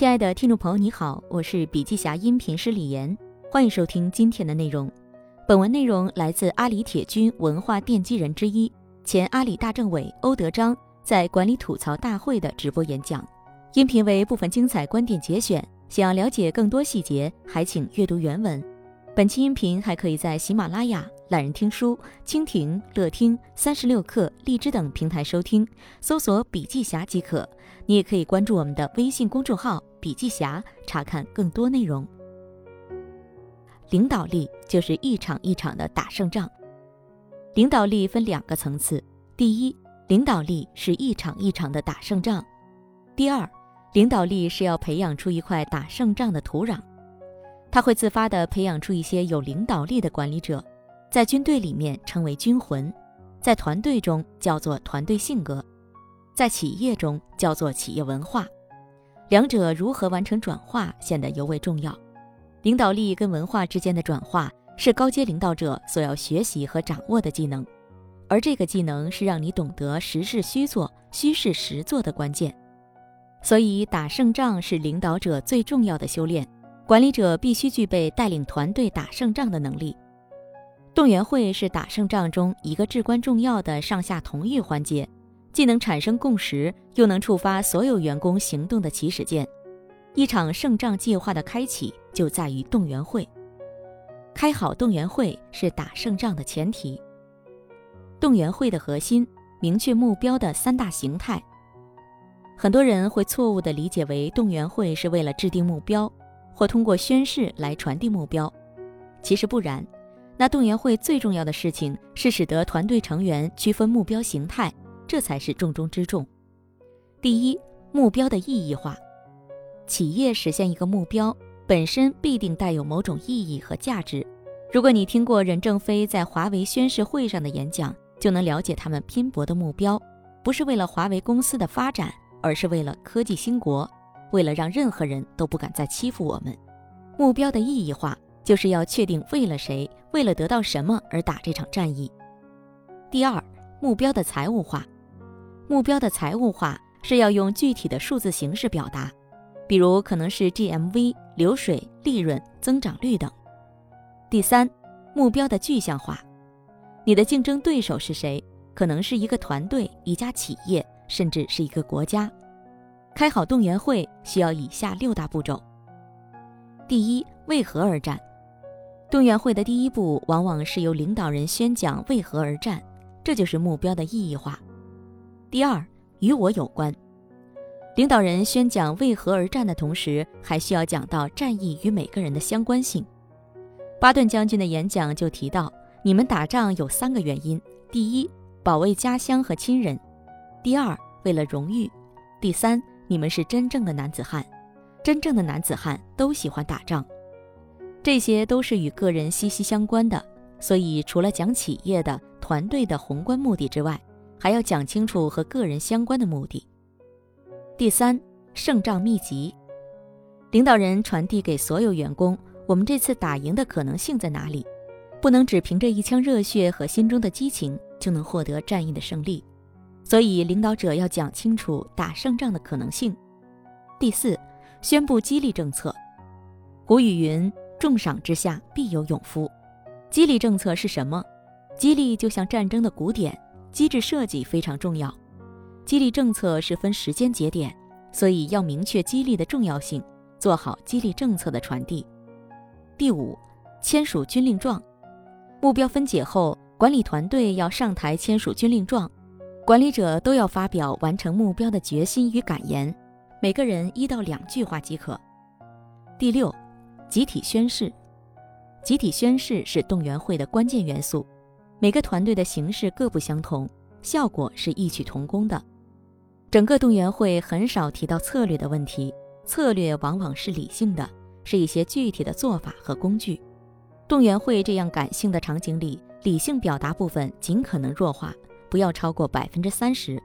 亲爱的听众朋友，你好，我是笔记侠音频师李岩，欢迎收听今天的内容。本文内容来自阿里铁军文化奠基人之一、前阿里大政委欧德章在管理吐槽大会的直播演讲，音频为部分精彩观点节选。想要了解更多细节，还请阅读原文。本期音频还可以在喜马拉雅、懒人听书、蜻蜓、乐听、三十六课、荔枝等平台收听，搜索“笔记侠”即可。你也可以关注我们的微信公众号“笔记侠”，查看更多内容。领导力就是一场一场的打胜仗。领导力分两个层次：第一，领导力是一场一场的打胜仗；第二，领导力是要培养出一块打胜仗的土壤。他会自发地培养出一些有领导力的管理者，在军队里面称为军魂，在团队中叫做团队性格。在企业中叫做企业文化，两者如何完成转化显得尤为重要。领导力跟文化之间的转化是高阶领导者所要学习和掌握的技能，而这个技能是让你懂得实事虚做、虚事实做的关键。所以，打胜仗是领导者最重要的修炼。管理者必须具备带领团队打胜仗的能力。动员会是打胜仗中一个至关重要的上下同意环节。既能产生共识，又能触发所有员工行动的起始键。一场胜仗计划的开启就在于动员会。开好动员会是打胜仗的前提。动员会的核心，明确目标的三大形态。很多人会错误地理解为动员会是为了制定目标，或通过宣誓来传递目标。其实不然，那动员会最重要的事情是使得团队成员区分目标形态。这才是重中之重。第一，目标的意义化。企业实现一个目标本身必定带有某种意义和价值。如果你听过任正非在华为宣誓会上的演讲，就能了解他们拼搏的目标，不是为了华为公司的发展，而是为了科技兴国，为了让任何人都不敢再欺负我们。目标的意义化，就是要确定为了谁，为了得到什么而打这场战役。第二，目标的财务化。目标的财务化是要用具体的数字形式表达，比如可能是 GMV、流水、利润、增长率等。第三，目标的具象化，你的竞争对手是谁？可能是一个团队、一家企业，甚至是一个国家。开好动员会需要以下六大步骤：第一，为何而战？动员会的第一步往往是由领导人宣讲为何而战，这就是目标的意义化。第二，与我有关。领导人宣讲为何而战的同时，还需要讲到战役与每个人的相关性。巴顿将军的演讲就提到，你们打仗有三个原因：第一，保卫家乡和亲人；第二，为了荣誉；第三，你们是真正的男子汉。真正的男子汉都喜欢打仗。这些都是与个人息息相关的，所以除了讲企业的、团队的宏观目的之外，还要讲清楚和个人相关的目的。第三，胜仗秘籍，领导人传递给所有员工：我们这次打赢的可能性在哪里？不能只凭着一腔热血和心中的激情就能获得战役的胜利，所以领导者要讲清楚打胜仗的可能性。第四，宣布激励政策。古语云：“重赏之下必有勇夫。”激励政策是什么？激励就像战争的鼓点。机制设计非常重要，激励政策是分时间节点，所以要明确激励的重要性，做好激励政策的传递。第五，签署军令状。目标分解后，管理团队要上台签署军令状，管理者都要发表完成目标的决心与感言，每个人一到两句话即可。第六，集体宣誓。集体宣誓是动员会的关键元素。每个团队的形式各不相同，效果是异曲同工的。整个动员会很少提到策略的问题，策略往往是理性的，是一些具体的做法和工具。动员会这样感性的场景里，理性表达部分尽可能弱化，不要超过百分之三十。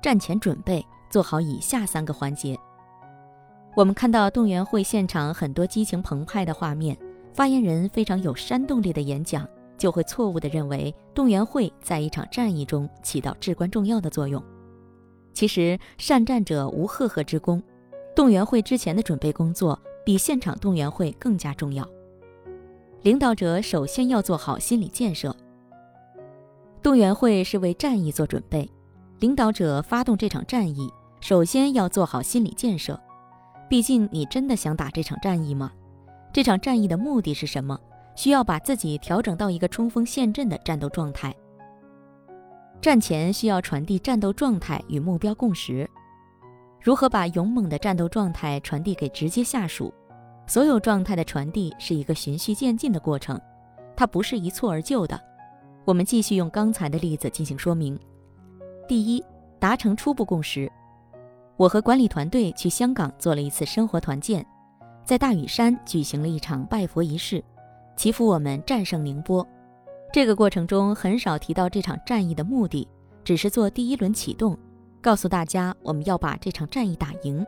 战前准备做好以下三个环节。我们看到动员会现场很多激情澎湃的画面，发言人非常有煽动力的演讲。就会错误地认为动员会在一场战役中起到至关重要的作用。其实善战者无赫赫之功，动员会之前的准备工作比现场动员会更加重要。领导者首先要做好心理建设。动员会是为战役做准备，领导者发动这场战役，首先要做好心理建设。毕竟，你真的想打这场战役吗？这场战役的目的是什么？需要把自己调整到一个冲锋陷阵的战斗状态。战前需要传递战斗状态与目标共识。如何把勇猛的战斗状态传递给直接下属？所有状态的传递是一个循序渐进的过程，它不是一蹴而就的。我们继续用刚才的例子进行说明。第一，达成初步共识。我和管理团队去香港做了一次生活团建，在大屿山举行了一场拜佛仪式，祈福我们战胜宁波。这个过程中很少提到这场战役的目的，只是做第一轮启动，告诉大家我们要把这场战役打赢，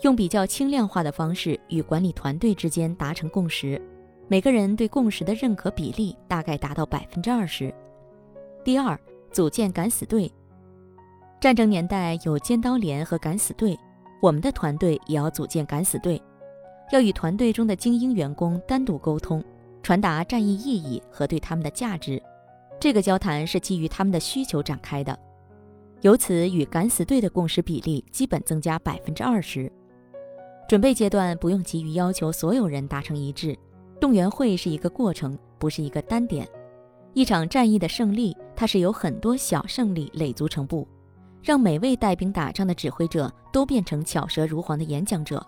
用比较轻量化的方式与管理团队之间达成共识。每个人对共识的认可比例大概达到百分之二十。第二，组建敢死队。战争年代有尖刀连和敢死队，我们的团队也要组建敢死队，要与团队中的精英员工单独沟通，传达战役意义和对他们的价值。这个交谈是基于他们的需求展开的，由此与敢死队的共识比例基本增加百分之二十。准备阶段不用急于要求所有人达成一致。动员会是一个过程，不是一个单点。一场战役的胜利，它是由很多小胜利累足成部。让每位带兵打仗的指挥者都变成巧舌如簧的演讲者，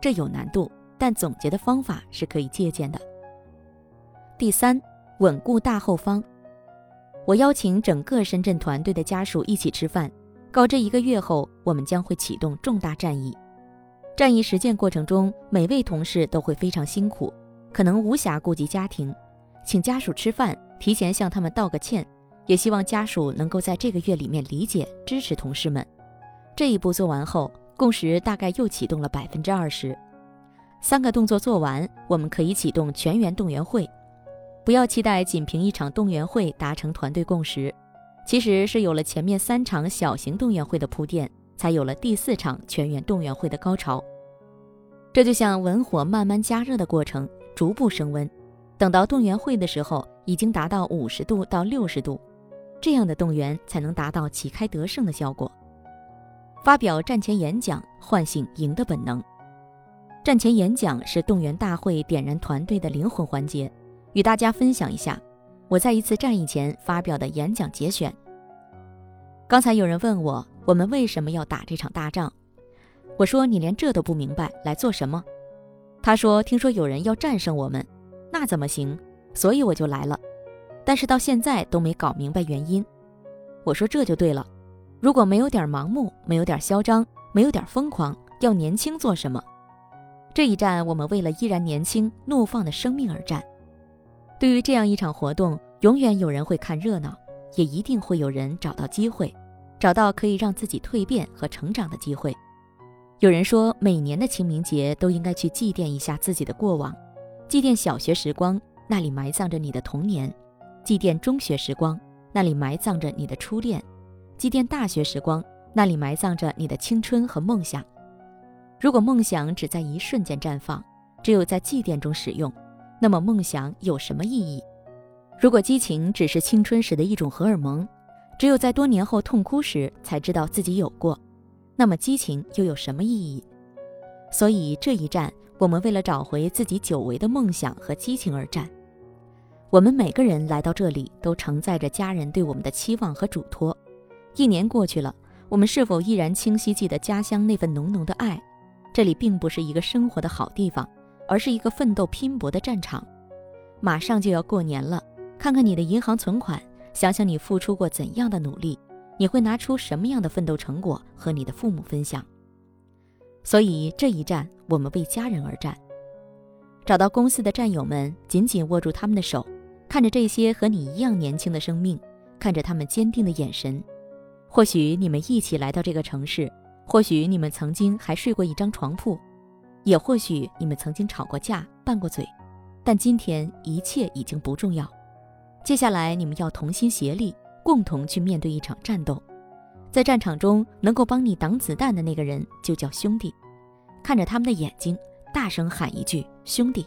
这有难度，但总结的方法是可以借鉴的。第三，稳固大后方。我邀请整个深圳团队的家属一起吃饭，告知一个月后我们将会启动重大战役。战役实践过程中，每位同事都会非常辛苦。可能无暇顾及家庭，请家属吃饭，提前向他们道个歉，也希望家属能够在这个月里面理解支持同事们。这一步做完后，共识大概又启动了百分之二十。三个动作做完，我们可以启动全员动员会。不要期待仅凭一场动员会达成团队共识，其实是有了前面三场小型动员会的铺垫，才有了第四场全员动员会的高潮。这就像文火慢慢加热的过程。逐步升温，等到动员会的时候，已经达到五十度到六十度，这样的动员才能达到旗开得胜的效果。发表战前演讲，唤醒赢的本能。战前演讲是动员大会点燃团队的灵魂环节。与大家分享一下我在一次战役前发表的演讲节选。刚才有人问我，我们为什么要打这场大仗？我说你连这都不明白，来做什么？他说：“听说有人要战胜我们，那怎么行？所以我就来了，但是到现在都没搞明白原因。”我说：“这就对了，如果没有点盲目，没有点嚣张，没有点疯狂，要年轻做什么？这一战，我们为了依然年轻、怒放的生命而战。对于这样一场活动，永远有人会看热闹，也一定会有人找到机会，找到可以让自己蜕变和成长的机会。”有人说，每年的清明节都应该去祭奠一下自己的过往，祭奠小学时光，那里埋葬着你的童年；祭奠中学时光，那里埋葬着你的初恋；祭奠大学时光，那里埋葬着你的青春和梦想。如果梦想只在一瞬间绽放，只有在祭奠中使用，那么梦想有什么意义？如果激情只是青春时的一种荷尔蒙，只有在多年后痛哭时才知道自己有过。那么激情又有什么意义？所以这一战，我们为了找回自己久违的梦想和激情而战。我们每个人来到这里，都承载着家人对我们的期望和嘱托。一年过去了，我们是否依然清晰记得家乡那份浓浓的爱？这里并不是一个生活的好地方，而是一个奋斗拼搏的战场。马上就要过年了，看看你的银行存款，想想你付出过怎样的努力。你会拿出什么样的奋斗成果和你的父母分享？所以这一战，我们为家人而战。找到公司的战友们，紧紧握住他们的手，看着这些和你一样年轻的生命，看着他们坚定的眼神。或许你们一起来到这个城市，或许你们曾经还睡过一张床铺，也或许你们曾经吵过架、拌过嘴，但今天一切已经不重要。接下来你们要同心协力。共同去面对一场战斗，在战场中能够帮你挡子弹的那个人就叫兄弟。看着他们的眼睛，大声喊一句“兄弟”。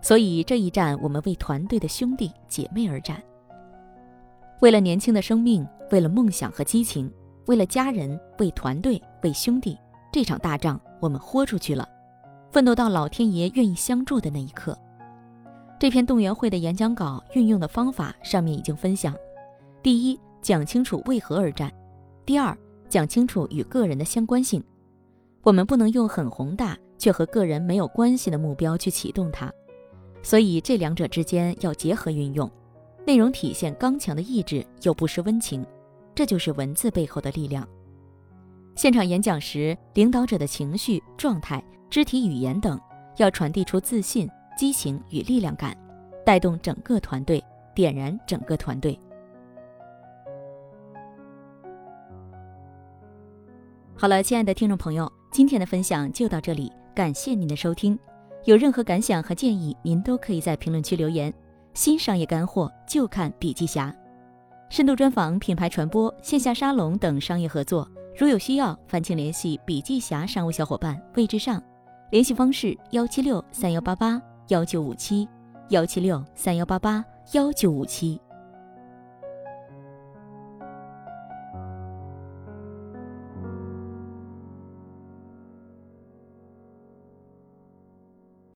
所以这一战，我们为团队的兄弟姐妹而战，为了年轻的生命，为了梦想和激情，为了家人，为团队，为兄弟，这场大仗我们豁出去了，奋斗到老天爷愿意相助的那一刻。这篇动员会的演讲稿运用的方法上面已经分享：第一，讲清楚为何而战；第二，讲清楚与个人的相关性。我们不能用很宏大却和个人没有关系的目标去启动它。所以这两者之间要结合运用，内容体现刚强的意志，又不失温情，这就是文字背后的力量。现场演讲时，领导者的情绪状态、肢体语言等，要传递出自信、激情与力量感，带动整个团队，点燃整个团队。好了，亲爱的听众朋友，今天的分享就到这里，感谢您的收听。有任何感想和建议，您都可以在评论区留言。新商业干货就看笔记侠，深度专访、品牌传播、线下沙龙等商业合作，如有需要，烦请联系笔记侠商务小伙伴魏志上，联系方式：幺七六三幺八八幺九五七，幺七六三幺八八幺九五七。